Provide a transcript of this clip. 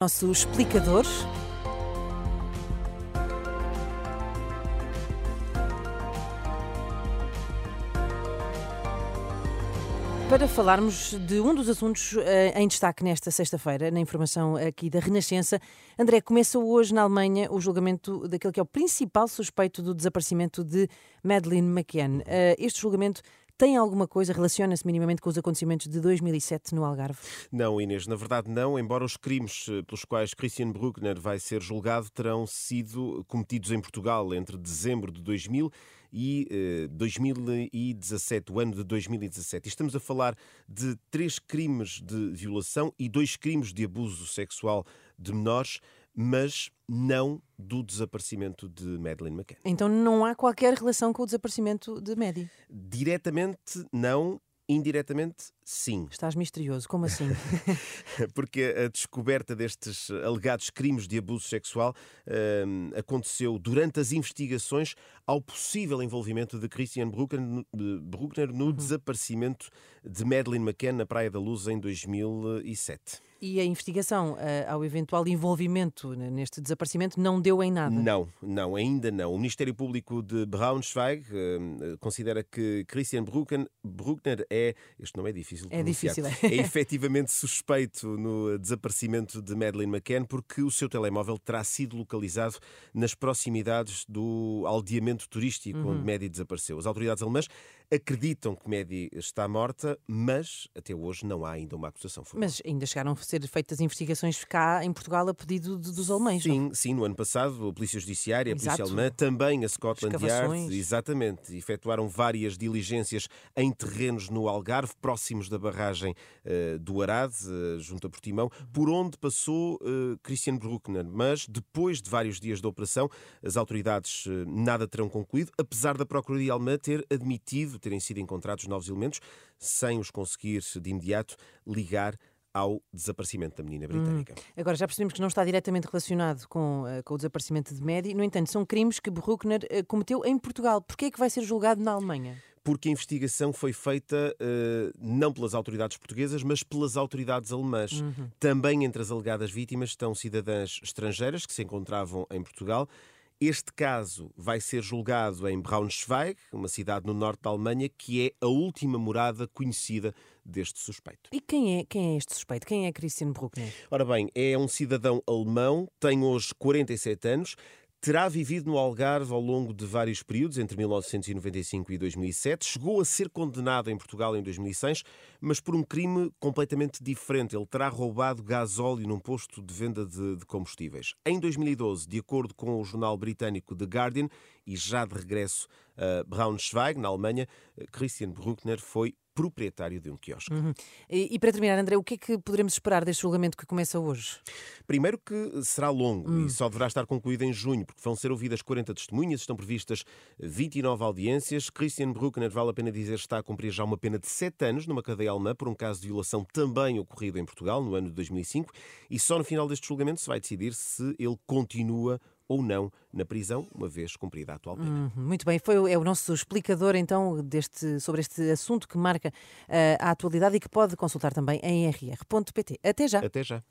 Nosso explicador. Para falarmos de um dos assuntos uh, em destaque nesta sexta-feira, na informação aqui da Renascença, André, começa hoje na Alemanha o julgamento daquele que é o principal suspeito do desaparecimento de Madeleine McCann. Uh, este julgamento tem alguma coisa, relaciona-se minimamente com os acontecimentos de 2007 no Algarve? Não, Inês, na verdade não, embora os crimes eh, pelos quais Christian Bruckner vai ser julgado terão sido cometidos em Portugal entre dezembro de 2000 e eh, 2017, o ano de 2017. E estamos a falar de três crimes de violação e dois crimes de abuso sexual de menores mas não do desaparecimento de Madeleine McCann. Então não há qualquer relação com o desaparecimento de Maddie? Diretamente não, indiretamente sim. Estás misterioso, como assim? Porque a descoberta destes alegados crimes de abuso sexual uh, aconteceu durante as investigações ao possível envolvimento de Christian Bruckner, Bruckner no uhum. desaparecimento de Madeleine McCann na Praia da Luz em 2007. E a investigação uh, ao eventual envolvimento neste desaparecimento não deu em nada? Não, não, ainda não. O Ministério Público de Braunschweig uh, considera que Christian Bruckner, Bruckner é, este nome é difícil de É difícil, é. é efetivamente suspeito no desaparecimento de Madeleine McCann porque o seu telemóvel terá sido localizado nas proximidades do aldeamento turístico uhum. onde Maddie desapareceu. As autoridades alemãs acreditam que Maddie está morta, mas até hoje não há ainda uma acusação formal. Mas ainda chegaram ser feitas investigações cá em Portugal a pedido dos alemães. Sim, não? sim, no ano passado a Polícia Judiciária, a Polícia Alemã, também a Scotland Yard, exatamente, efetuaram várias diligências em terrenos no Algarve, próximos da barragem uh, do Arade, uh, junto a Portimão, por onde passou uh, Christian Bruckner. Mas depois de vários dias de operação, as autoridades nada terão concluído, apesar da Procuradoria Alemã ter admitido terem sido encontrados novos elementos, sem os conseguir de imediato ligar ao desaparecimento da menina britânica. Hum. Agora, já percebemos que não está diretamente relacionado com, uh, com o desaparecimento de Maddie, no entanto, são crimes que Bruckner uh, cometeu em Portugal. Porquê é que vai ser julgado na Alemanha? Porque a investigação foi feita uh, não pelas autoridades portuguesas, mas pelas autoridades alemãs. Uhum. Também entre as alegadas vítimas estão cidadãs estrangeiras que se encontravam em Portugal este caso vai ser julgado em Braunschweig, uma cidade no norte da Alemanha, que é a última morada conhecida deste suspeito. E quem é, quem é este suspeito? Quem é Christian Bruckner? Ora bem, é um cidadão alemão, tem hoje 47 anos, Terá vivido no Algarve ao longo de vários períodos, entre 1995 e 2007. Chegou a ser condenado em Portugal em 2006, mas por um crime completamente diferente. Ele terá roubado gasóleo num posto de venda de, de combustíveis. Em 2012, de acordo com o jornal britânico The Guardian, e já de regresso a Braunschweig, na Alemanha, Christian Bruckner foi proprietário de um quiosque. Uhum. E, e, para terminar, André, o que é que poderemos esperar deste julgamento que começa hoje? Primeiro que será longo uhum. e só deverá estar concluído em junho, porque vão ser ouvidas 40 testemunhas, estão previstas 29 audiências. Christian Bruckner, vale a pena dizer, está a cumprir já uma pena de 7 anos numa cadeia alemã por um caso de violação também ocorrido em Portugal no ano de 2005 e só no final deste julgamento se vai decidir se ele continua ou não na prisão, uma vez cumprida a atual pena. Uhum, muito bem, foi é o nosso explicador então deste, sobre este assunto que marca uh, a atualidade e que pode consultar também em rr.pt. Até já. Até já.